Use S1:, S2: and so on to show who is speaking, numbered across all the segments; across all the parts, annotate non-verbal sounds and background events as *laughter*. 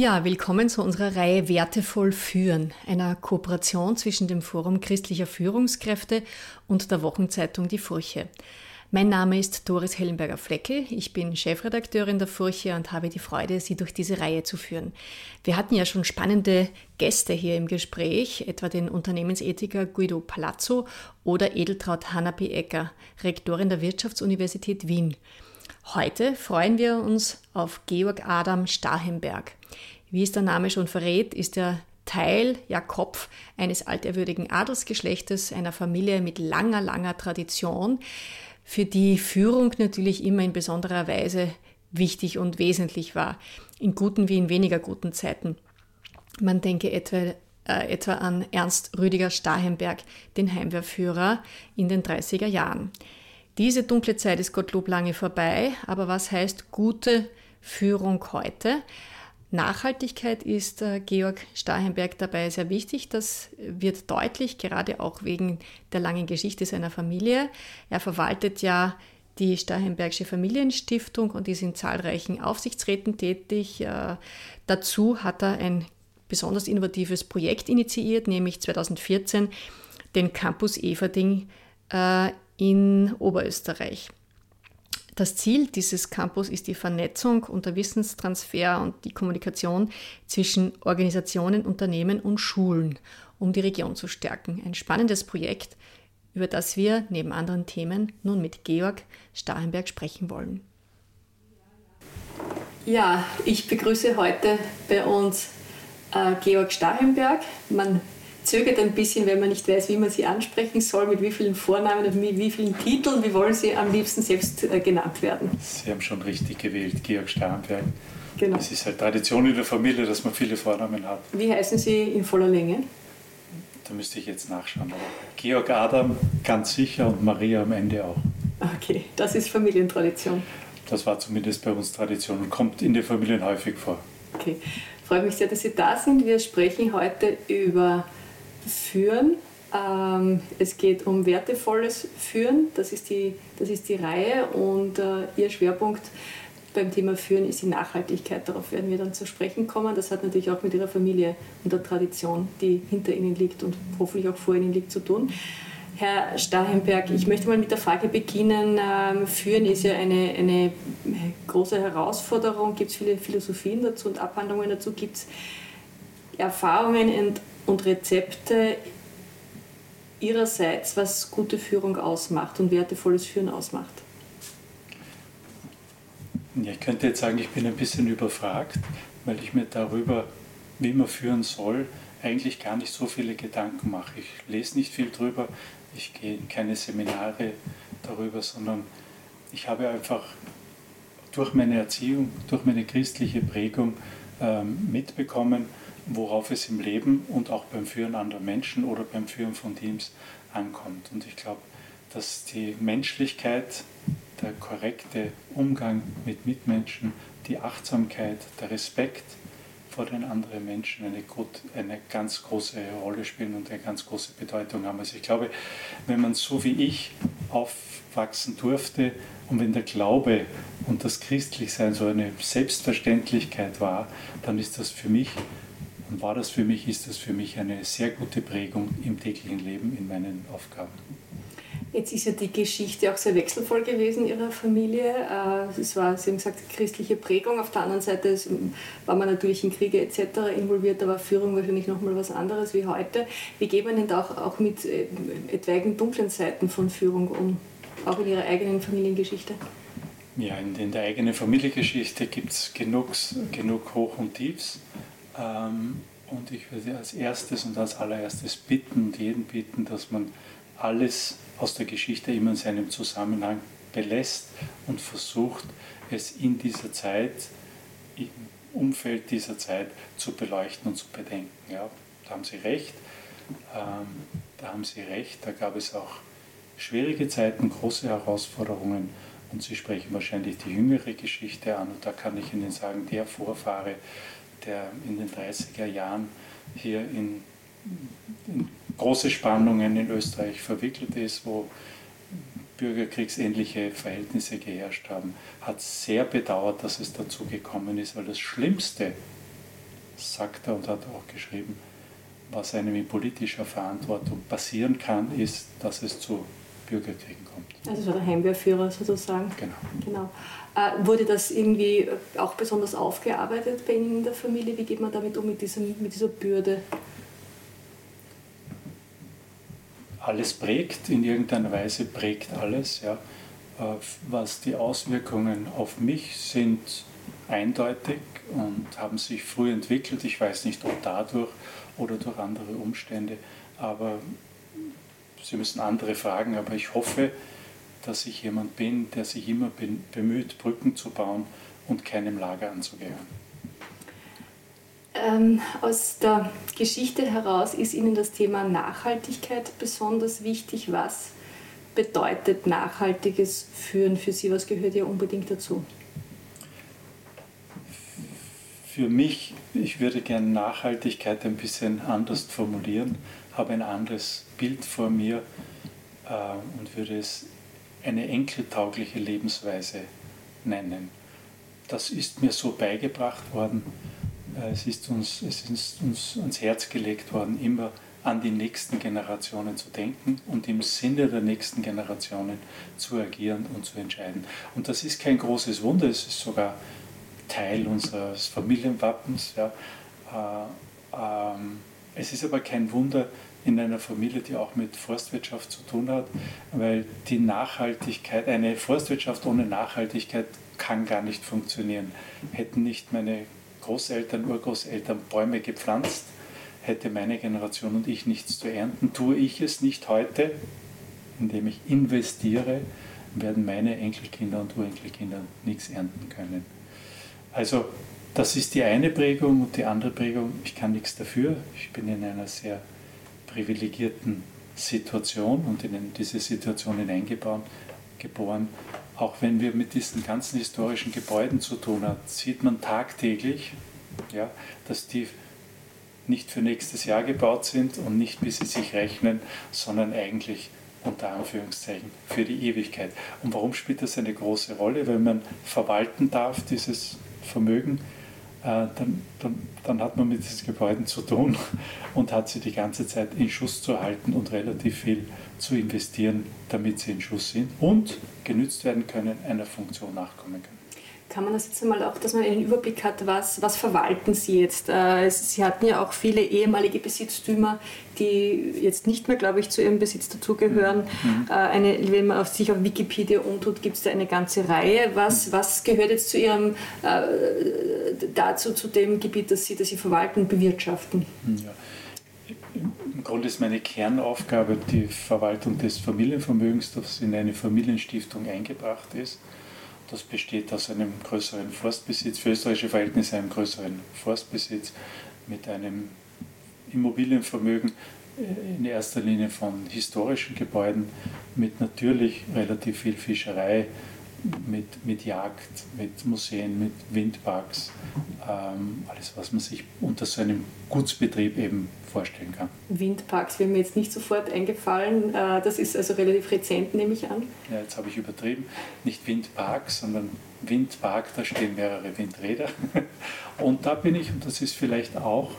S1: Ja, willkommen zu unserer Reihe Wertevoll führen, einer Kooperation zwischen dem Forum christlicher Führungskräfte und der Wochenzeitung Die Furche. Mein Name ist Doris Hellenberger-Fleckel. Ich bin Chefredakteurin der Furche und habe die Freude, Sie durch diese Reihe zu führen. Wir hatten ja schon spannende Gäste hier im Gespräch, etwa den Unternehmensethiker Guido Palazzo oder Edeltraut Hanna P. Ecker, Rektorin der Wirtschaftsuniversität Wien. Heute freuen wir uns auf Georg Adam Stahenberg. Wie es der Name schon verrät, ist er Teil, ja Kopf eines alterwürdigen Adelsgeschlechtes, einer Familie mit langer, langer Tradition für die Führung natürlich immer in besonderer Weise wichtig und wesentlich war, in guten wie in weniger guten Zeiten. Man denke etwa, äh, etwa an Ernst Rüdiger Stahenberg, den Heimwehrführer in den 30er Jahren. Diese dunkle Zeit ist Gottlob lange vorbei, aber was heißt gute Führung heute? Nachhaltigkeit ist äh, Georg Stahenberg dabei sehr wichtig. Das wird deutlich, gerade auch wegen der langen Geschichte seiner Familie. Er verwaltet ja die Stahenbergsche Familienstiftung und ist in zahlreichen Aufsichtsräten tätig. Äh, dazu hat er ein besonders innovatives Projekt initiiert, nämlich 2014 den Campus Everding äh, in Oberösterreich. Das Ziel dieses Campus ist die Vernetzung und der Wissenstransfer und die Kommunikation zwischen Organisationen, Unternehmen und Schulen, um die Region zu stärken. Ein spannendes Projekt, über das wir neben anderen Themen nun mit Georg Stahenberg sprechen wollen. Ja, ich begrüße heute bei uns äh, Georg Stahenberg. Man zögert ein bisschen, wenn man nicht weiß, wie man sie ansprechen soll, mit wie vielen Vornamen und mit wie vielen Titeln. Wie wollen Sie am liebsten selbst äh, genannt werden?
S2: Sie haben schon richtig gewählt, Georg Starnberg. Genau. Es ist halt Tradition in der Familie, dass man viele Vornamen hat.
S1: Wie heißen Sie in voller Länge?
S2: Da müsste ich jetzt nachschauen. Georg Adam ganz sicher und Maria am Ende auch.
S1: Okay, das ist Familientradition.
S2: Das war zumindest bei uns Tradition und kommt in den Familien häufig vor.
S1: Okay, freue mich sehr, dass Sie da sind. Wir sprechen heute über Führen. Ähm, es geht um wertevolles Führen, das ist die, das ist die Reihe und äh, Ihr Schwerpunkt beim Thema Führen ist die Nachhaltigkeit. Darauf werden wir dann zu sprechen kommen. Das hat natürlich auch mit Ihrer Familie und der Tradition, die hinter Ihnen liegt und hoffentlich auch vor Ihnen liegt, zu tun. Herr Stahenberg, ich möchte mal mit der Frage beginnen. Ähm, Führen ist ja eine, eine große Herausforderung. Gibt es viele Philosophien dazu und Abhandlungen dazu? Gibt es Erfahrungen und und Rezepte Ihrerseits, was gute Führung ausmacht und wertevolles Führen ausmacht?
S2: Ja, ich könnte jetzt sagen, ich bin ein bisschen überfragt, weil ich mir darüber, wie man führen soll, eigentlich gar nicht so viele Gedanken mache. Ich lese nicht viel drüber, ich gehe in keine Seminare darüber, sondern ich habe einfach durch meine Erziehung, durch meine christliche Prägung ähm, mitbekommen, worauf es im Leben und auch beim Führen anderer Menschen oder beim Führen von Teams ankommt. Und ich glaube, dass die Menschlichkeit, der korrekte Umgang mit Mitmenschen, die Achtsamkeit, der Respekt vor den anderen Menschen eine, gut, eine ganz große Rolle spielen und eine ganz große Bedeutung haben. Also ich glaube, wenn man so wie ich aufwachsen durfte und wenn der Glaube und das Christlichsein so eine Selbstverständlichkeit war, dann ist das für mich und war das für mich, ist das für mich eine sehr gute Prägung im täglichen Leben, in meinen Aufgaben.
S1: Jetzt ist ja die Geschichte auch sehr wechselvoll gewesen Ihrer Familie. Äh, es war, Sie haben gesagt, christliche Prägung. Auf der anderen Seite war man natürlich in Kriege etc. involviert, da war Führung wahrscheinlich nochmal was anderes wie heute. Wie geht man denn da auch, auch mit äh, etwaigen dunklen Seiten von Führung um, auch in Ihrer eigenen Familiengeschichte?
S2: Ja, in, in der eigenen Familiengeschichte gibt es genug, genug Hoch und Tiefs. Ähm, und ich würde als erstes und als allererstes bitten und jeden bitten, dass man alles aus der Geschichte immer in seinem Zusammenhang belässt und versucht, es in dieser Zeit, im Umfeld dieser Zeit zu beleuchten und zu bedenken. Ja, da haben Sie recht. Ähm, da haben Sie recht. Da gab es auch schwierige Zeiten, große Herausforderungen. Und Sie sprechen wahrscheinlich die jüngere Geschichte an. Und da kann ich Ihnen sagen, der Vorfahre, der in den 30er Jahren hier in, in große Spannungen in Österreich verwickelt ist, wo bürgerkriegsähnliche Verhältnisse geherrscht haben, hat sehr bedauert, dass es dazu gekommen ist, weil das Schlimmste, sagt er und hat auch geschrieben, was einem in politischer Verantwortung passieren kann, ist, dass es zu Bürgerkriegen kommt.
S1: Also so der Heimwehrführer sozusagen.
S2: Genau.
S1: genau. Äh, wurde das irgendwie auch besonders aufgearbeitet bei Ihnen in der Familie? Wie geht man damit um, mit, diesem, mit dieser Bürde?
S2: Alles prägt, in irgendeiner Weise prägt alles. Ja. Äh, was die Auswirkungen auf mich sind, eindeutig und haben sich früh entwickelt. Ich weiß nicht, ob dadurch oder durch andere Umstände, aber Sie müssen andere fragen, aber ich hoffe, dass ich jemand bin, der sich immer bemüht, Brücken zu bauen und keinem Lager anzugehören.
S1: Ähm, aus der Geschichte heraus ist Ihnen das Thema Nachhaltigkeit besonders wichtig. Was bedeutet nachhaltiges Führen für Sie? Was gehört ja unbedingt dazu?
S2: Für mich, ich würde gerne Nachhaltigkeit ein bisschen anders formulieren, habe ein anderes Bild vor mir äh, und würde es eine enkeltaugliche Lebensweise nennen. Das ist mir so beigebracht worden, äh, es ist uns, es ist uns ans Herz gelegt worden, immer an die nächsten Generationen zu denken und im Sinne der nächsten Generationen zu agieren und zu entscheiden. Und das ist kein großes Wunder, es ist sogar Teil unseres Familienwappens. Ja. Äh, ähm, es ist aber kein Wunder in einer Familie, die auch mit Forstwirtschaft zu tun hat, weil die Nachhaltigkeit, eine Forstwirtschaft ohne Nachhaltigkeit kann gar nicht funktionieren. Hätten nicht meine Großeltern, Urgroßeltern Bäume gepflanzt, hätte meine Generation und ich nichts zu ernten. Tue ich es nicht heute, indem ich investiere, werden meine Enkelkinder und Urenkelkinder nichts ernten können. Also das ist die eine Prägung und die andere Prägung, ich kann nichts dafür. Ich bin in einer sehr privilegierten Situation und in diese Situation hineingebaut, geboren. Auch wenn wir mit diesen ganzen historischen Gebäuden zu tun haben, sieht man tagtäglich, ja, dass die nicht für nächstes Jahr gebaut sind und nicht bis sie sich rechnen, sondern eigentlich unter Anführungszeichen für die Ewigkeit. Und warum spielt das eine große Rolle? Wenn man verwalten darf, dieses Vermögen, dann, dann, dann, hat man mit diesen Gebäuden zu tun *laughs* und hat sie die ganze Zeit in Schuss zu halten und relativ viel zu investieren, damit sie in Schuss sind und genützt werden können, einer Funktion nachkommen können.
S1: Kann man das jetzt einmal auch, dass man einen Überblick hat, was, was verwalten Sie jetzt? Äh, Sie hatten ja auch viele ehemalige Besitztümer, die jetzt nicht mehr, glaube ich, zu Ihrem Besitz dazugehören. Mhm. Äh, eine, wenn man sich auf Wikipedia umtut, gibt es da eine ganze Reihe. Was, mhm. was gehört jetzt zu Ihrem, äh, dazu, zu dem Gebiet, das Sie, das Sie verwalten bewirtschaften?
S2: Ja. Im Grunde ist meine Kernaufgabe die Verwaltung des Familienvermögens, das in eine Familienstiftung eingebracht ist. Das besteht aus einem größeren Forstbesitz, für österreichische Verhältnisse einem größeren Forstbesitz mit einem Immobilienvermögen äh, in erster Linie von historischen Gebäuden, mit natürlich relativ viel Fischerei, mit, mit Jagd, mit Museen, mit Windparks, ähm, alles, was man sich unter so einem Gutsbetrieb eben vorstellen kann.
S1: Windparks wäre mir jetzt nicht sofort eingefallen. Äh, das ist also relativ rezent, nehme ich an.
S2: Ja, jetzt habe ich übertrieben. Nicht Windparks, sondern Windpark, da stehen mehrere Windräder. *laughs* Und da bin ich, und das ist vielleicht auch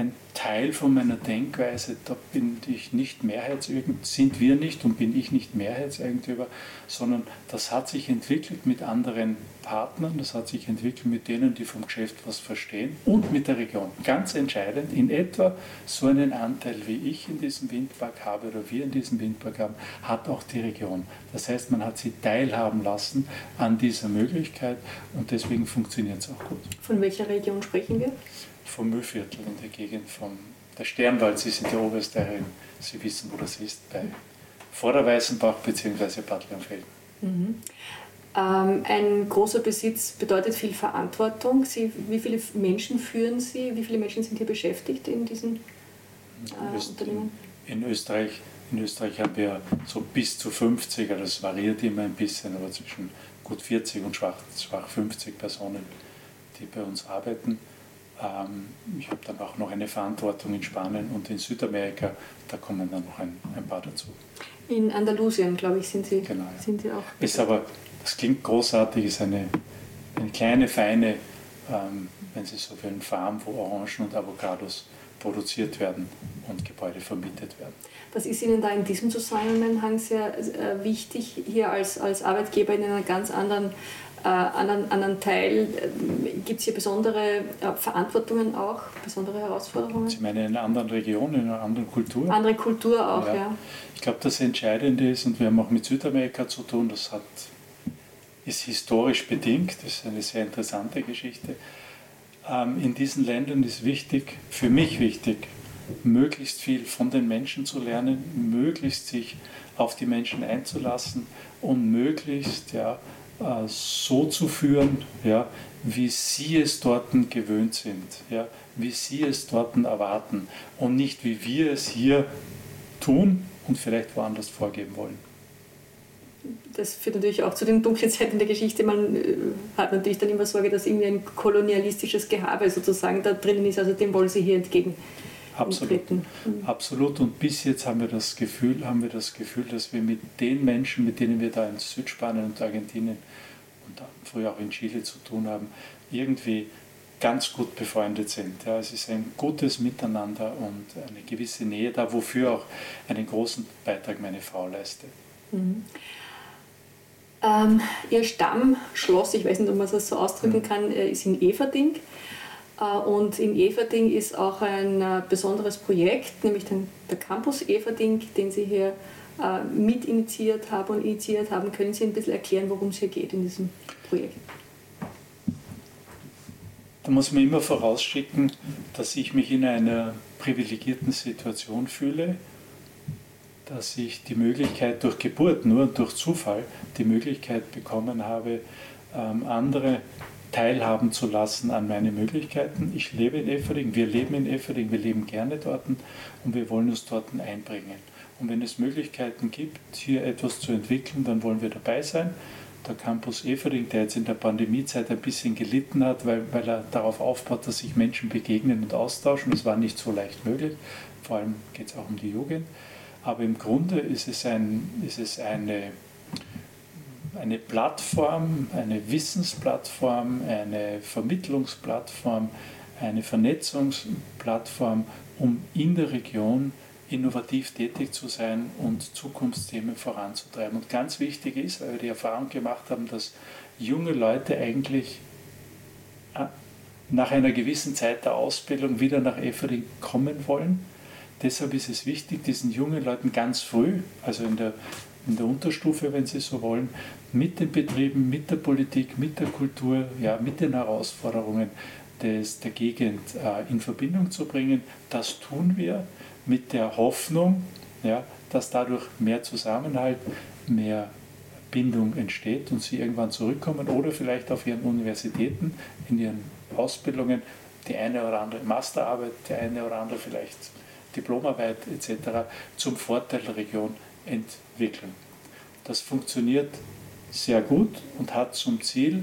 S2: ein Teil von meiner Denkweise, da bin ich nicht Mehrheitseigentümer, sind wir nicht und bin ich nicht Mehrheitseigentümer, sondern das hat sich entwickelt mit anderen Partnern, das hat sich entwickelt mit denen, die vom Geschäft was verstehen und mit der Region. Ganz entscheidend, in etwa so einen Anteil wie ich in diesem Windpark habe oder wir in diesem Windpark haben, hat auch die Region. Das heißt, man hat sie teilhaben lassen an dieser Möglichkeit und deswegen funktioniert es auch gut.
S1: Von welcher Region sprechen wir?
S2: Vom Mühlviertel in der Gegend von der Sternwald. Sie sind ja Oberösterreicher, Sie wissen, wo das ist, bei Vorderweißenbach bzw. Bad Leonfelden.
S1: Mhm. Ähm, ein großer Besitz bedeutet viel Verantwortung. Sie, wie viele Menschen führen Sie? Wie viele Menschen sind hier beschäftigt in diesen
S2: äh, Unternehmen? In Österreich, in Österreich haben wir so bis zu 50, also es variiert immer ein bisschen, aber zwischen gut 40 und schwach, schwach 50 Personen, die bei uns arbeiten. Ähm, ich habe dann auch noch eine Verantwortung in Spanien und in Südamerika, da kommen dann noch ein, ein paar dazu.
S1: In Andalusien, glaube ich, sind Sie, genau, ja. sind Sie auch.
S2: Ist aber, das klingt großartig, ist eine, eine kleine, feine ähm, wenn Sie so will, Farm, wo Orangen und Avocados produziert werden und Gebäude vermietet werden.
S1: Was ist Ihnen da in diesem Zusammenhang sehr äh, wichtig, hier als, als Arbeitgeber in einer ganz anderen äh, anderen, anderen Teil? Äh, Gibt es hier besondere äh, Verantwortungen auch, besondere Herausforderungen?
S2: Sie meinen in einer anderen Region, in einer anderen Kultur?
S1: Andere Kultur auch, ja.
S2: ja. Ich glaube, das Entscheidende ist, und wir haben auch mit Südamerika zu tun, das hat, ist historisch bedingt, das ist eine sehr interessante Geschichte. Ähm, in diesen Ländern ist wichtig, für mich wichtig, möglichst viel von den Menschen zu lernen, möglichst sich auf die Menschen einzulassen und möglichst ja, so zu führen, ja, wie sie es dort gewöhnt sind, ja, wie sie es dort erwarten und nicht wie wir es hier tun und vielleicht woanders vorgeben wollen.
S1: Das führt natürlich auch zu den dunklen Seiten der Geschichte. Man äh, hat natürlich dann immer Sorge, dass irgendwie ein kolonialistisches Gehabe sozusagen da drinnen ist. Also dem wollen Sie hier entgegen.
S2: Absolut. Mhm. Absolut. Und bis jetzt haben wir das Gefühl, haben wir das Gefühl, dass wir mit den Menschen, mit denen wir da in Südspanien und Argentinien und früher auch in Chile zu tun haben, irgendwie ganz gut befreundet sind. Ja, es ist ein gutes Miteinander und eine gewisse Nähe da, wofür auch einen großen Beitrag meine Frau leistet. Mhm.
S1: Ähm, ihr Stammschloss, ich weiß nicht, ob man das so ausdrücken mhm. kann, äh, ist in Everding. Äh, und in Everding ist auch ein äh, besonderes Projekt, nämlich der Campus Everding, den Sie hier äh, mit initiiert haben und initiiert haben. Können Sie ein bisschen erklären, worum es hier geht in diesem Projekt?
S2: Da muss man immer vorausschicken, dass ich mich in einer privilegierten Situation fühle, dass ich die Möglichkeit durch Geburt, nur durch Zufall, die Möglichkeit bekommen habe, ähm, andere teilhaben zu lassen an meine Möglichkeiten. Ich lebe in Efferding, wir leben in Efferding, wir leben gerne dort und wir wollen uns dort einbringen. Und wenn es Möglichkeiten gibt, hier etwas zu entwickeln, dann wollen wir dabei sein. Der Campus Evering, der jetzt in der Pandemiezeit ein bisschen gelitten hat, weil, weil er darauf aufbaut, dass sich Menschen begegnen und austauschen. Das war nicht so leicht möglich. Vor allem geht es auch um die Jugend. Aber im Grunde ist es, ein, ist es eine, eine Plattform, eine Wissensplattform, eine Vermittlungsplattform, eine Vernetzungsplattform, um in der Region innovativ tätig zu sein und Zukunftsthemen voranzutreiben. Und ganz wichtig ist, weil wir die Erfahrung gemacht haben, dass junge Leute eigentlich äh, nach einer gewissen Zeit der Ausbildung wieder nach Efering kommen wollen. Deshalb ist es wichtig, diesen jungen Leuten ganz früh, also in der, in der Unterstufe, wenn Sie so wollen, mit den Betrieben, mit der Politik, mit der Kultur, ja, mit den Herausforderungen des, der Gegend äh, in Verbindung zu bringen. Das tun wir mit der Hoffnung, ja, dass dadurch mehr Zusammenhalt, mehr Bindung entsteht und sie irgendwann zurückkommen oder vielleicht auf ihren Universitäten, in ihren Ausbildungen die eine oder andere Masterarbeit, die eine oder andere vielleicht Diplomarbeit etc. zum Vorteil der Region entwickeln. Das funktioniert sehr gut und hat zum Ziel,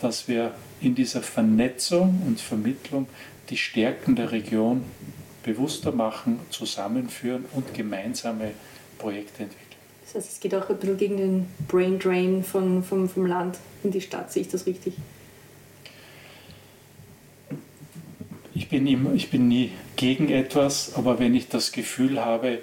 S2: dass wir in dieser Vernetzung und Vermittlung die Stärken der Region bewusster machen, zusammenführen und gemeinsame Projekte entwickeln.
S1: Das heißt, es geht auch ein bisschen gegen den Brain Drain von, vom, vom Land in die Stadt, sehe ich das richtig?
S2: Ich bin, immer, ich bin nie gegen etwas, aber wenn ich das Gefühl habe,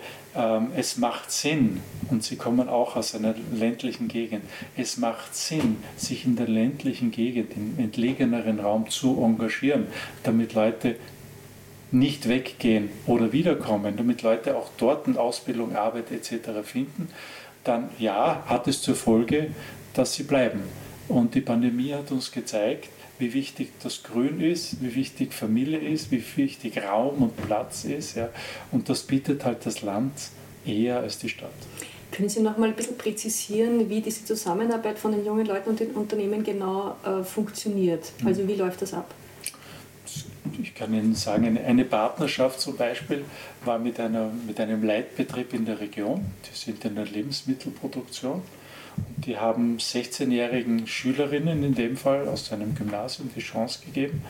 S2: es macht Sinn, und Sie kommen auch aus einer ländlichen Gegend, es macht Sinn, sich in der ländlichen Gegend, im entlegeneren Raum zu engagieren, damit Leute nicht weggehen oder wiederkommen, damit Leute auch dort eine Ausbildung, Arbeit etc. finden, dann ja, hat es zur Folge, dass sie bleiben. Und die Pandemie hat uns gezeigt, wie wichtig das Grün ist, wie wichtig Familie ist, wie wichtig Raum und Platz ist. Ja. Und das bietet halt das Land eher als die Stadt.
S1: Können Sie noch mal ein bisschen präzisieren, wie diese Zusammenarbeit von den jungen Leuten und den Unternehmen genau äh, funktioniert? Also wie läuft das ab?
S2: ich kann Ihnen sagen, eine Partnerschaft zum Beispiel war mit, einer, mit einem Leitbetrieb in der Region. Die sind in der Lebensmittelproduktion. Die haben 16-jährigen Schülerinnen in dem Fall aus einem Gymnasium die Chance gegeben,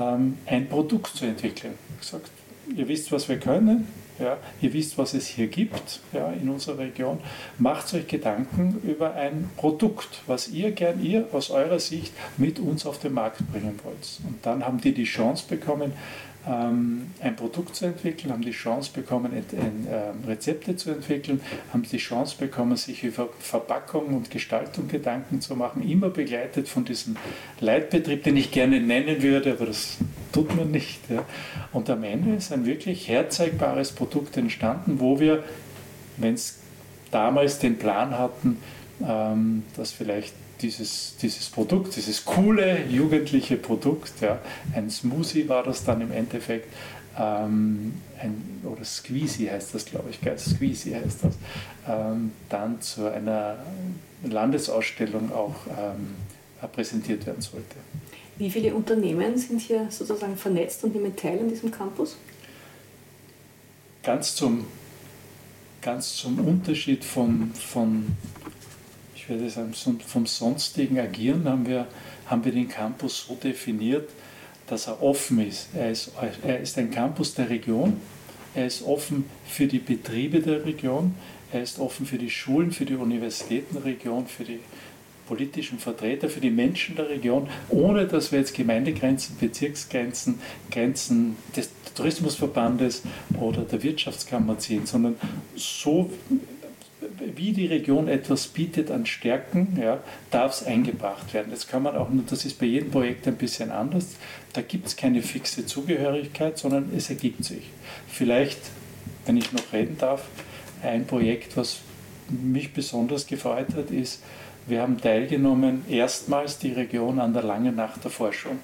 S2: ähm, ein Produkt zu entwickeln. Gesagt, ihr wisst, was wir können, ja, ihr wisst, was es hier gibt ja, in unserer Region. Macht euch Gedanken über ein Produkt, was ihr gern, ihr aus eurer Sicht mit uns auf den Markt bringen wollt. Und dann haben die die Chance bekommen, ein Produkt zu entwickeln, haben die Chance bekommen, ähm, Rezepte zu entwickeln, haben die Chance bekommen, sich über Verpackung und Gestaltung Gedanken zu machen, immer begleitet von diesem Leitbetrieb, den ich gerne nennen würde, aber das tut man nicht. Und am Ende ist ein wirklich herzeigbares Produkt entstanden, wo wir, wenn es damals den Plan hatten, ähm, dass vielleicht dieses, dieses Produkt, dieses coole jugendliche Produkt, ja, ein Smoothie war das dann im Endeffekt, ähm, ein, oder Squeezy heißt das, glaube ich, gell? Squeezy heißt das, ähm, dann zu einer Landesausstellung auch ähm, präsentiert werden sollte.
S1: Wie viele Unternehmen sind hier sozusagen vernetzt und nehmen teil an diesem Campus?
S2: Ganz zum, ganz zum Unterschied von, von ich werde sagen, vom sonstigen Agieren haben wir, haben wir den Campus so definiert, dass er offen ist. Er, ist. er ist ein Campus der Region, er ist offen für die Betriebe der Region, er ist offen für die Schulen, für die Universitäten der Region, für die politischen Vertreter, für die Menschen der Region, ohne dass wir jetzt Gemeindegrenzen, Bezirksgrenzen, Grenzen des Tourismusverbandes oder der Wirtschaftskammer ziehen, sondern so wie die Region etwas bietet an Stärken, ja, darf es eingebracht werden. Das kann man auch, das ist bei jedem Projekt ein bisschen anders. Da gibt es keine fixe Zugehörigkeit, sondern es ergibt sich. Vielleicht, wenn ich noch reden darf, ein Projekt, was mich besonders gefreut hat, ist, wir haben teilgenommen, erstmals die Region an der Langen Nacht der Forschung.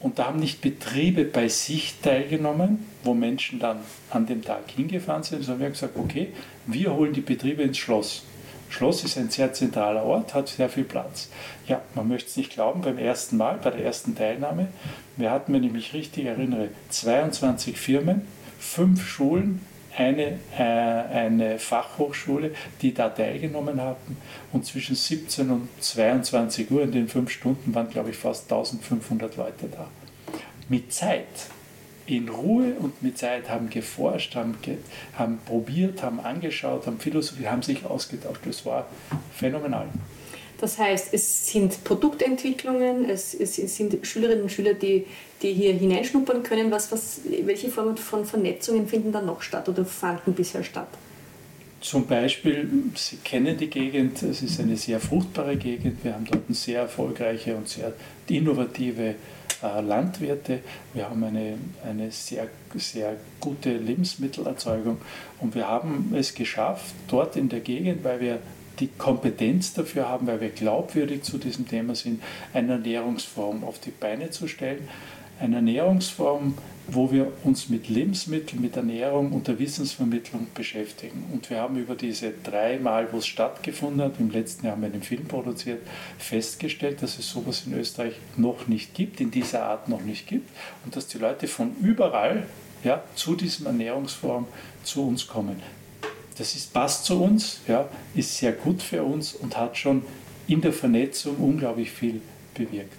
S2: Und da haben nicht Betriebe bei sich teilgenommen, wo Menschen dann an dem Tag hingefahren sind, sondern wir haben gesagt, okay, wir holen die Betriebe ins Schloss. Schloss ist ein sehr zentraler Ort, hat sehr viel Platz. Ja, man möchte es nicht glauben, beim ersten Mal, bei der ersten Teilnahme, wir hatten, wenn ich mich richtig erinnere, 22 Firmen, fünf Schulen, eine, äh, eine Fachhochschule, die da teilgenommen hatten. Und zwischen 17 und 22 Uhr in den fünf Stunden waren, glaube ich, fast 1500 Leute da. Mit Zeit, in Ruhe und mit Zeit haben geforscht, haben, ge haben probiert, haben angeschaut, haben Philosophie, haben sich ausgetauscht. Das war phänomenal.
S1: Das heißt, es sind Produktentwicklungen, es, es sind Schülerinnen und Schüler, die, die hier hineinschnuppern können. Was, was, welche Formen von Vernetzungen finden da noch statt oder fanden bisher statt?
S2: Zum Beispiel, Sie kennen die Gegend, es ist eine sehr fruchtbare Gegend. Wir haben dort sehr erfolgreiche und sehr innovative äh, Landwirte. Wir haben eine, eine sehr, sehr gute Lebensmittelerzeugung und wir haben es geschafft, dort in der Gegend, weil wir die Kompetenz dafür haben, weil wir glaubwürdig zu diesem Thema sind, eine Ernährungsform auf die Beine zu stellen. Eine Ernährungsform, wo wir uns mit Lebensmitteln, mit Ernährung und der Wissensvermittlung beschäftigen. Und wir haben über diese drei Mal, wo es stattgefunden hat, im letzten Jahr haben wir einen Film produziert, festgestellt, dass es sowas in Österreich noch nicht gibt, in dieser Art noch nicht gibt und dass die Leute von überall ja, zu diesem Ernährungsform zu uns kommen das ist, passt zu uns, ja, ist sehr gut für uns und hat schon in der Vernetzung unglaublich viel bewirkt.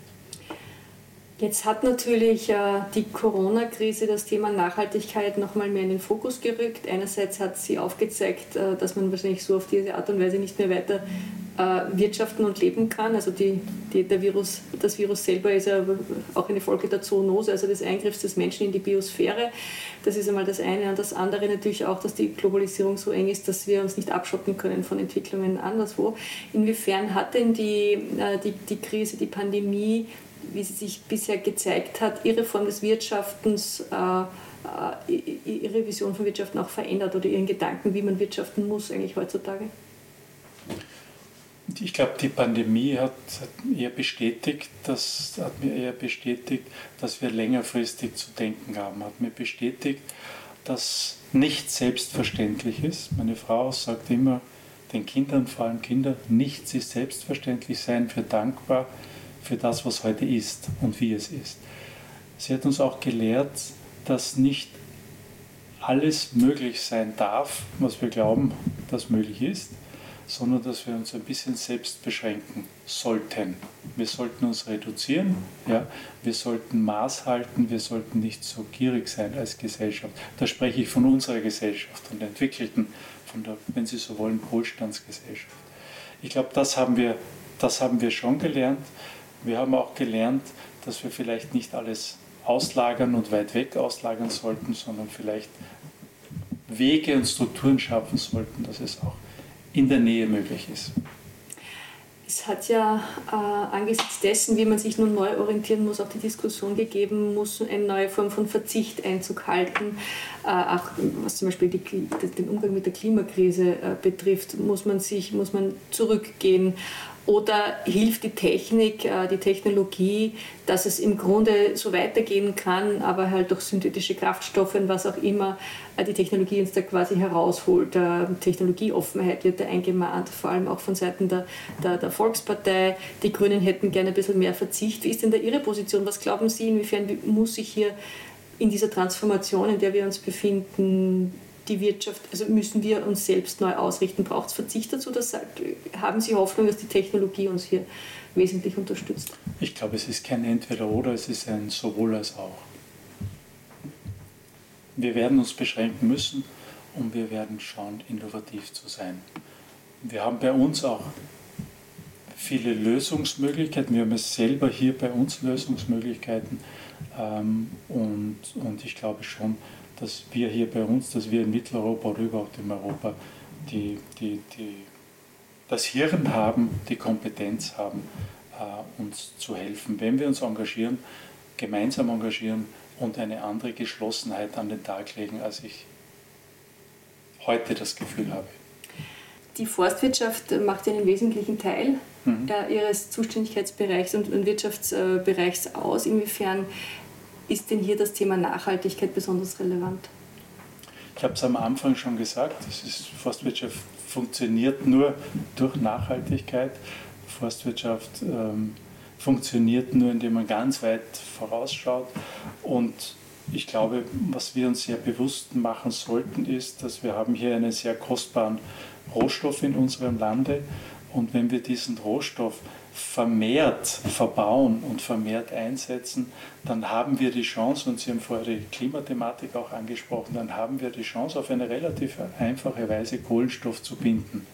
S1: Jetzt hat natürlich äh, die Corona-Krise das Thema Nachhaltigkeit nochmal mehr in den Fokus gerückt. Einerseits hat sie aufgezeigt, äh, dass man wahrscheinlich so auf diese Art und Weise nicht mehr weiter äh, wirtschaften und leben kann. Also die, die, der Virus, das Virus selber ist ja auch eine Folge der Zoonose, also des Eingriffs des Menschen in die Biosphäre. Das ist einmal das eine. Und das andere natürlich auch, dass die Globalisierung so eng ist, dass wir uns nicht abschotten können von Entwicklungen anderswo. Inwiefern hat denn die, die, die Krise, die Pandemie wie sie sich bisher gezeigt hat, ihre Form des Wirtschaftens, äh, äh, ihre Vision von Wirtschaften auch verändert oder ihren Gedanken, wie man wirtschaften muss eigentlich heutzutage?
S2: Ich glaube, die Pandemie hat, eher bestätigt, dass, hat mir eher bestätigt, dass wir längerfristig zu denken haben. Hat mir bestätigt, dass nichts selbstverständlich ist. Meine Frau sagt immer den Kindern, vor allem Kindern, nichts ist selbstverständlich, seien wir dankbar, für das, was heute ist und wie es ist. Sie hat uns auch gelehrt, dass nicht alles möglich sein darf, was wir glauben, das möglich ist, sondern dass wir uns ein bisschen selbst beschränken sollten. Wir sollten uns reduzieren, ja? wir sollten Maß halten, wir sollten nicht so gierig sein als Gesellschaft. Da spreche ich von unserer Gesellschaft, von der entwickelten, von der, wenn Sie so wollen, Wohlstandsgesellschaft. Ich glaube, das haben wir, das haben wir schon gelernt. Wir haben auch gelernt, dass wir vielleicht nicht alles auslagern und weit weg auslagern sollten, sondern vielleicht Wege und Strukturen schaffen sollten, dass es auch in der Nähe möglich ist.
S1: Es hat ja äh, angesichts dessen, wie man sich nun neu orientieren muss, auch die Diskussion gegeben, muss eine neue Form von Verzicht Einzug halten. Äh, auch was zum Beispiel die, den Umgang mit der Klimakrise äh, betrifft, muss man sich, muss man zurückgehen oder hilft die Technik, äh, die Technologie, dass es im Grunde so weitergehen kann, aber halt durch synthetische Kraftstoffe und was auch immer äh, die Technologie uns da quasi herausholt. Äh, Technologieoffenheit wird da eingemahnt, vor allem auch von Seiten der, der, der, Volkspartei. Die Grünen hätten gerne ein bisschen mehr Verzicht. Wie ist denn da Ihre Position? Was glauben Sie, inwiefern muss sich hier in dieser Transformation, in der wir uns befinden, die Wirtschaft, also müssen wir uns selbst neu ausrichten? Braucht es Verzicht dazu? Dass, haben Sie Hoffnung, dass die Technologie uns hier wesentlich unterstützt?
S2: Ich glaube, es ist kein Entweder-Oder, es ist ein sowohl als auch. Wir werden uns beschränken müssen und wir werden schauen, innovativ zu sein. Wir haben bei uns auch viele Lösungsmöglichkeiten. Wir haben es selber hier bei uns Lösungsmöglichkeiten. Ähm, und, und ich glaube schon, dass wir hier bei uns, dass wir in Mitteleuropa oder überhaupt in Europa die, die, die, das Hirn haben, die Kompetenz haben, äh, uns zu helfen, wenn wir uns engagieren, gemeinsam engagieren und eine andere Geschlossenheit an den Tag legen, als ich heute das Gefühl habe.
S1: Die Forstwirtschaft macht ja einen wesentlichen Teil mhm. Äh, ihres Zuständigkeitsbereichs und Wirtschaftsbereichs aus. Inwiefern ist denn hier das Thema Nachhaltigkeit besonders relevant?
S2: Ich habe es am Anfang schon gesagt, das ist, Forstwirtschaft funktioniert nur durch Nachhaltigkeit. Forstwirtschaft ähm, funktioniert nur, indem man ganz weit vorausschaut. Und ich glaube, was wir uns sehr bewusst machen sollten, ist, dass wir haben hier einen sehr kostbaren Rohstoff in unserem Lande. Und wenn wir diesen Rohstoff vermehrt verbauen und vermehrt einsetzen, dann haben wir die Chance, und Sie haben vorher die Klimathematik auch angesprochen, dann haben wir die Chance, auf eine relativ einfache Weise Kohlenstoff zu binden.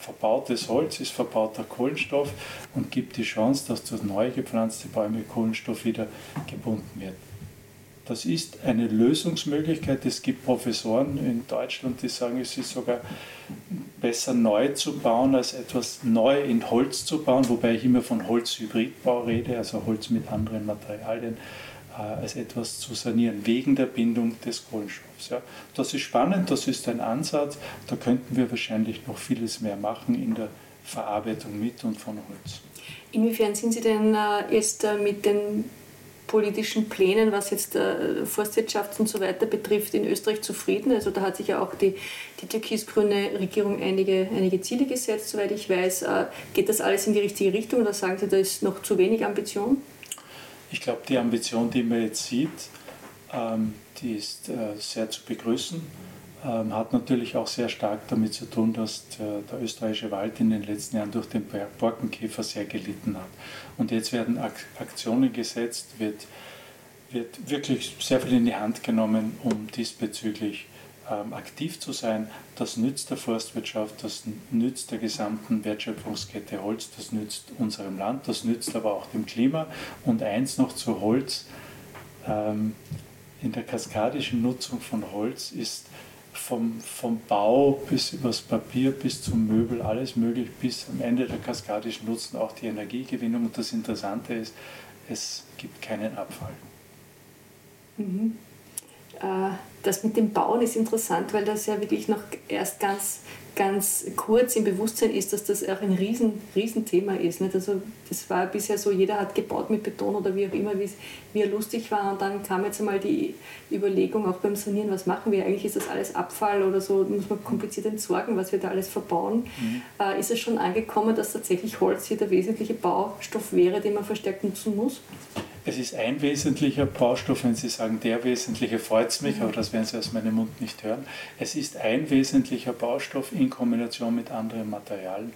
S2: Verbautes Holz ist verbauter Kohlenstoff und gibt die Chance, dass durch neu gepflanzte Bäume Kohlenstoff wieder gebunden wird. Das ist eine Lösungsmöglichkeit. Es gibt Professoren in Deutschland, die sagen, es ist sogar besser neu zu bauen, als etwas neu in Holz zu bauen, wobei ich immer von Holzhybridbau rede, also Holz mit anderen Materialien, äh, als etwas zu sanieren, wegen der Bindung des Kohlenstoffs. Das ist spannend, das ist ein Ansatz, da könnten wir wahrscheinlich noch vieles mehr machen in der Verarbeitung mit und von Holz.
S1: Inwiefern sind Sie denn äh, jetzt äh, mit den politischen Plänen, was jetzt äh, Forstwirtschaft und so weiter betrifft, in Österreich zufrieden. Also da hat sich ja auch die, die türkis-grüne Regierung einige, einige Ziele gesetzt, soweit ich weiß. Äh, geht das alles in die richtige Richtung oder sagen Sie, da ist noch zu wenig Ambition?
S2: Ich glaube, die Ambition, die man jetzt sieht, ähm, die ist äh, sehr zu begrüßen ähm, hat natürlich auch sehr stark damit zu tun, dass der, der, österreichische Wald in den letzten Jahren durch den Borkenkäfer sehr gelitten hat. Und jetzt werden Aktionen gesetzt, wird, wird wirklich sehr viel in die Hand genommen, um diesbezüglich ähm, aktiv zu sein. Das nützt der Forstwirtschaft, das nützt der gesamten Wertschöpfungskette Holz, das nützt unserem Land, das nützt aber auch dem Klima. Und eins noch zu Holz. Ähm, in der kaskadischen Nutzung von Holz ist vom, vom Bau bis übers Papier bis zum Möbel, alles möglich, bis am Ende der kaskadischen Nutzen auch die Energiegewinnung. Und das Interessante ist, es gibt keinen Abfall.
S1: Mhm. Äh, das mit dem Bauen ist interessant, weil das ja wirklich noch erst ganz, ganz kurz im Bewusstsein ist, dass das auch ein Riesen, Riesenthema ist. Also das war bisher so, jeder hat gebaut mit Beton oder wie auch immer, wie er lustig war. Und dann kam jetzt einmal die Überlegung, auch beim Sanieren, was machen wir? Eigentlich ist das alles Abfall oder so, muss man kompliziert entsorgen, was wir da alles verbauen. Mhm. Äh, ist es schon angekommen, dass tatsächlich Holz hier der wesentliche Baustoff wäre, den man verstärkt nutzen muss?
S2: es ist ein wesentlicher Baustoff, wenn Sie sagen, der wesentliche freut es mich, mhm. aber das werden Sie aus meinem Mund nicht hören. Es ist ein wesentlicher Baustoff in Kombination mit anderen Materialien,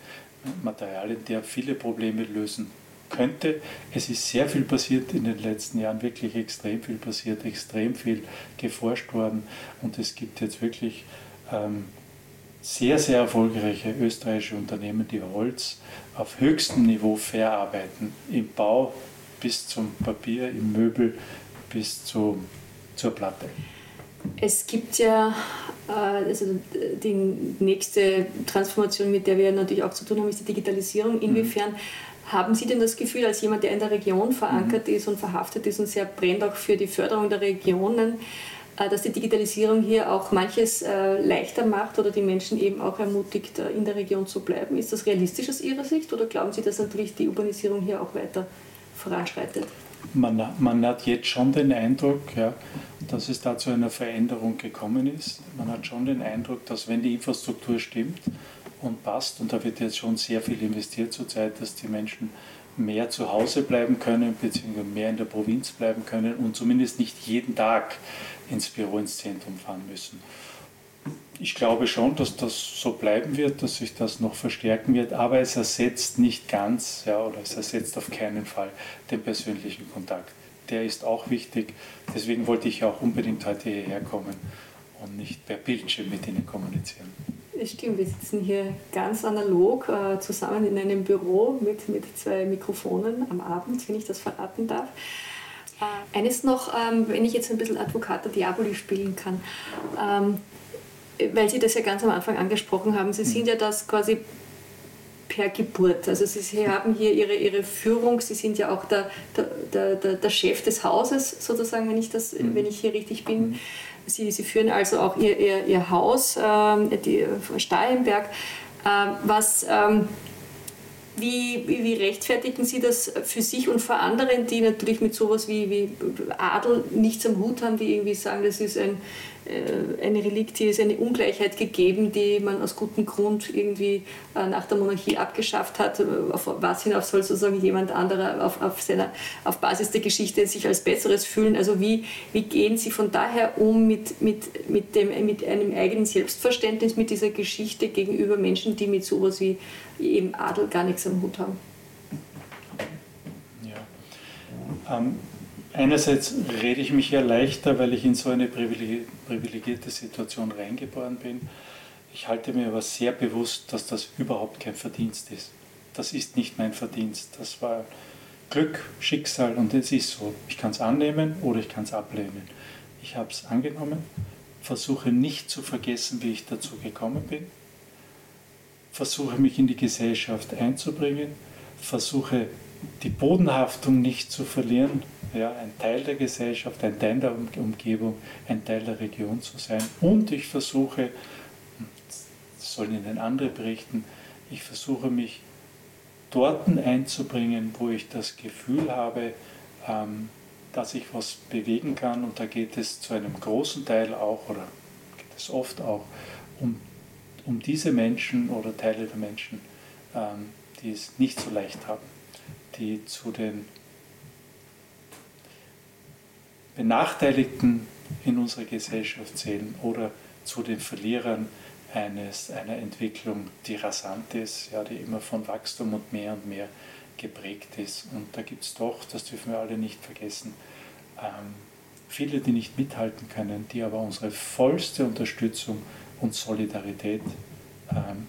S2: Materialien der viele Probleme lösen könnte. Es ist sehr viel passiert in den letzten Jahren, wirklich extrem viel passiert, extrem viel geforscht worden und es gibt jetzt wirklich ähm, sehr, sehr erfolgreiche österreichische Unternehmen, die Holz auf höchstem Niveau verarbeiten, im Bau bis zum Papier, im Möbel bis zu, zur Platte.
S1: Es gibt ja äh, also die nächste Transformation, mit der wir natürlich auch zu tun haben, ist die Digitalisierung. Mhm. Inwiefern. Haben Sie denn das Gefühl, als jemand, der in der Region verankert mhm. ist und verhaftet ist und sehr brennt auch für die Förderung der Regionen, äh, dass die Digitalisierung hier auch manches äh, leichter macht oder die Menschen eben auch ermutigt, äh, in der Region zu bleiben. Ist das realistisch aus Ihrer Sicht oder glauben Sie, dass natürlich die Urbanisierung hier auch weiter voranschreitet?
S2: Man, man hat jetzt schon den Eindruck, ja, dass es da zu einer Veränderung gekommen ist. Man hat schon den Eindruck, dass wenn die Infrastruktur stimmt und passt, und da wird jetzt schon sehr viel investiert zurzeit, dass die Menschen mehr zu Hause bleiben können, beziehungsweise mehr in der Provinz bleiben können und zumindest nicht jeden Tag ins Büro, ins Zentrum fahren müssen. Ich glaube schon, dass das so bleiben wird, dass sich das noch verstärken wird, aber es ersetzt nicht ganz, ja, oder es ersetzt auf keinen Fall den persönlichen Kontakt. Der ist auch wichtig, deswegen wollte ich auch unbedingt heute hierher kommen und nicht per Bildschirm mit Ihnen kommunizieren.
S1: Stimmt, wir sitzen hier ganz analog äh, zusammen in einem Büro mit, mit zwei Mikrofonen am Abend, wenn ich das verraten darf. Äh, eines noch, ähm, wenn ich jetzt ein bisschen Advocata Diaboli spielen kann, ähm, weil Sie das ja ganz am Anfang angesprochen haben, Sie sind ja das quasi per Geburt. Also Sie, haben hier Ihre, Ihre Führung, Sie sind ja auch der, der, der, der Chef des Hauses sozusagen, wenn ich, das, mhm. wenn ich hier richtig bin. Sie, Sie führen also auch Ihr, Ihr, Ihr Haus, ähm, die Stahlenberg, ähm, was... Ähm, wie, wie, rechtfertigen Sie das für sich und für andere, die natürlich mit sowas wie, wie Adel nichts am Hut haben, die irgendwie sagen, das ist ein, äh, eine Relikt, hier ist eine Ungleichheit gegeben, die man aus gutem Grund irgendwie äh, nach der Monarchie abgeschafft hat, äh, auf was hinauf soll sozusagen jemand anderer auf, auf, seiner, auf Basis der Geschichte sich als Besseres fühlen. Also wie, wie gehen Sie von daher um mit, mit, mit, dem, mit einem eigenen Selbstverständnis, mit dieser Geschichte gegenüber Menschen, die mit sowas wie eben Adel gar nichts am Hut haben?
S2: Ja. Ähm Einerseits rede ich mich ja leichter, weil ich in so eine privilegierte Situation reingeboren bin. Ich halte mir aber sehr bewusst, dass das überhaupt kein Verdienst ist. Das ist nicht mein Verdienst. Das war Glück, Schicksal und es ist so. Ich kann es annehmen oder ich kann es ablehnen. Ich habe es angenommen, versuche nicht zu vergessen, wie ich dazu gekommen bin, versuche mich in die Gesellschaft einzubringen, versuche die Bodenhaftung nicht zu verlieren, ja, ein Teil der Gesellschaft, ein Teil der Umgebung, ein Teil der Region zu sein. Und ich versuche, das sollen Ihnen andere berichten, ich versuche mich dort einzubringen, wo ich das Gefühl habe, ähm, dass ich was bewegen kann. Und da geht es zu einem großen Teil auch, oder geht es oft auch, um, um diese Menschen oder Teile der Menschen, ähm, die es nicht so leicht haben, die zu den Benachteiligten in unserer Gesellschaft zählen oder zu den Verlierern eines, einer Entwicklung, die rasant ist, ja, die immer von Wachstum und mehr und mehr geprägt ist. Und da gibt es doch, das dürfen wir alle nicht vergessen, ähm, viele, die nicht mithalten können, die aber unsere vollste Unterstützung und Solidarität ähm,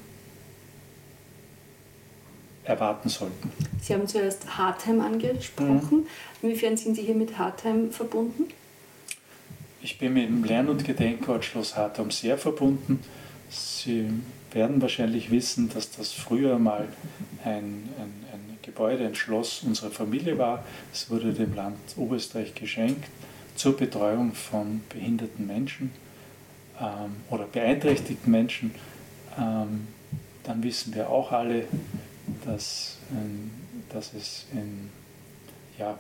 S2: erwarten sollten.
S1: Sie haben zuerst Hartheim angesprochen. Mhm. Inwiefern sind Sie hier mit Hartheim verbunden?
S2: Ich bin mit dem Lern- und Gedenkort Schloss Hartheim sehr verbunden. Sie werden wahrscheinlich wissen, dass das früher mal ein, ein, ein Gebäude, ein Schloss unserer Familie war. Es wurde dem Land Oberösterreich geschenkt zur Betreuung von behinderten Menschen ähm, oder beeinträchtigten Menschen. Ähm, dann wissen wir auch alle, dass, ähm, dass es in, ja,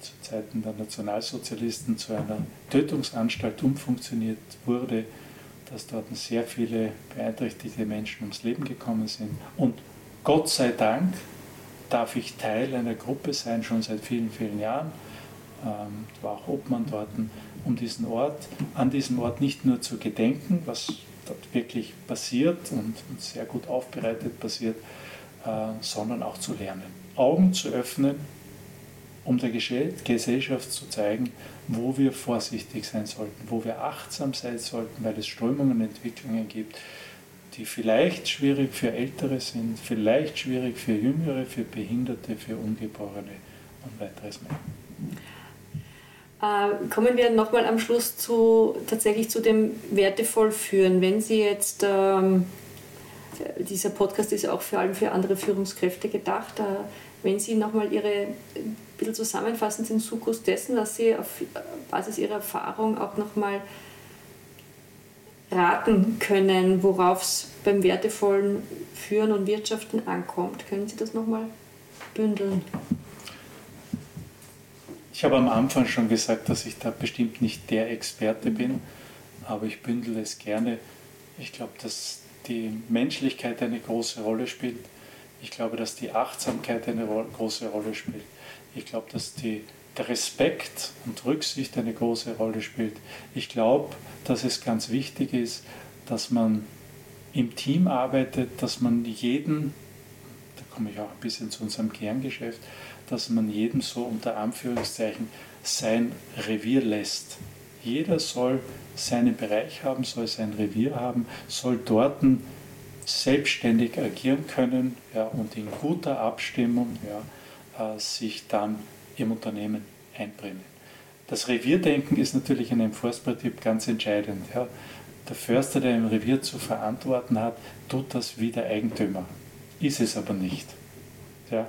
S2: zu Zeiten der Nationalsozialisten zu einer Tötungsanstalt umfunktioniert wurde, dass dort sehr viele beeinträchtigte Menschen ums Leben gekommen sind. Und Gott sei Dank darf ich Teil einer Gruppe sein, schon seit vielen, vielen Jahren. ähm, war auch Obmann dort, um diesen Ort, an diesem Ort nicht nur zu gedenken, was dort wirklich passiert und, und sehr gut aufbereitet passiert, sondern auch zu lernen. Augen zu öffnen, um der Gesellschaft zu zeigen, wo wir vorsichtig sein sollten, wo wir achtsam sein sollten, weil es Strömungen und Entwicklungen gibt, die vielleicht schwierig für Ältere sind, vielleicht schwierig für Jüngere, für Behinderte, für Ungeborene und weiteres mehr.
S1: Äh, kommen wir nochmal am Schluss zu, tatsächlich zu dem Wertevollführen. Wenn Sie jetzt, ähm, dieser Podcast ist auch vor allem für andere Führungskräfte gedacht, äh, wenn Sie nochmal Ihre, ein bisschen zusammenfassen, den Sukkus dessen, dass Sie auf Basis Ihrer Erfahrung auch nochmal raten können, worauf es beim wertevollen Führen und Wirtschaften ankommt. Können Sie das nochmal bündeln?
S2: Ich habe am Anfang schon gesagt, dass ich da bestimmt nicht der Experte bin, aber ich bündel es gerne. Ich glaube, dass die Menschlichkeit eine große Rolle spielt. Ich glaube, dass die Achtsamkeit eine große Rolle spielt. Ich glaube, dass die, der Respekt und Rücksicht eine große Rolle spielt. Ich glaube, dass es ganz wichtig ist, dass man im Team arbeitet, dass man jeden, da komme ich auch ein bisschen zu unserem Kerngeschäft, dass man jedem so unter Anführungszeichen sein Revier lässt. Jeder soll seinen Bereich haben, soll sein Revier haben, soll dort selbstständig agieren können ja, und in guter Abstimmung ja, äh, sich dann im Unternehmen einbringen. Das Revierdenken ist natürlich in einem Forstbetrieb ganz entscheidend. Ja. Der Förster, der im Revier zu verantworten hat, tut das wie der Eigentümer. Ist es aber nicht. Ja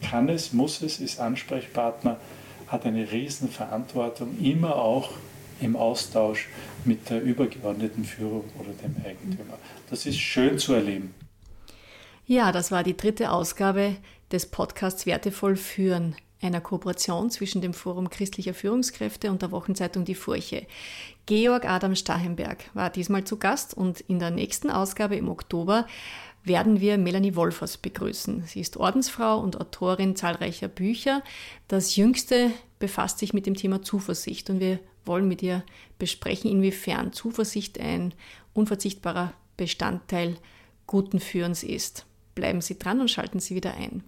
S2: kann es, muss es, ist Ansprechpartner, hat eine Riesenverantwortung, immer auch im Austausch mit der übergeordneten Führung oder dem Eigentümer. Das ist schön zu erleben.
S1: Ja, das war die dritte Ausgabe des Podcasts Wertevoll führen, einer Kooperation zwischen dem Forum christlicher Führungskräfte und der Wochenzeitung Die Furche. Georg Adam Stachenberg war diesmal zu Gast und in der nächsten Ausgabe im Oktober werden wir Melanie Wolfers begrüßen. Sie ist Ordensfrau und Autorin zahlreicher Bücher. Das jüngste befasst sich mit dem Thema Zuversicht und wir wollen mit ihr besprechen, inwiefern Zuversicht ein unverzichtbarer Bestandteil guten Führens ist. Bleiben Sie dran und schalten Sie wieder ein.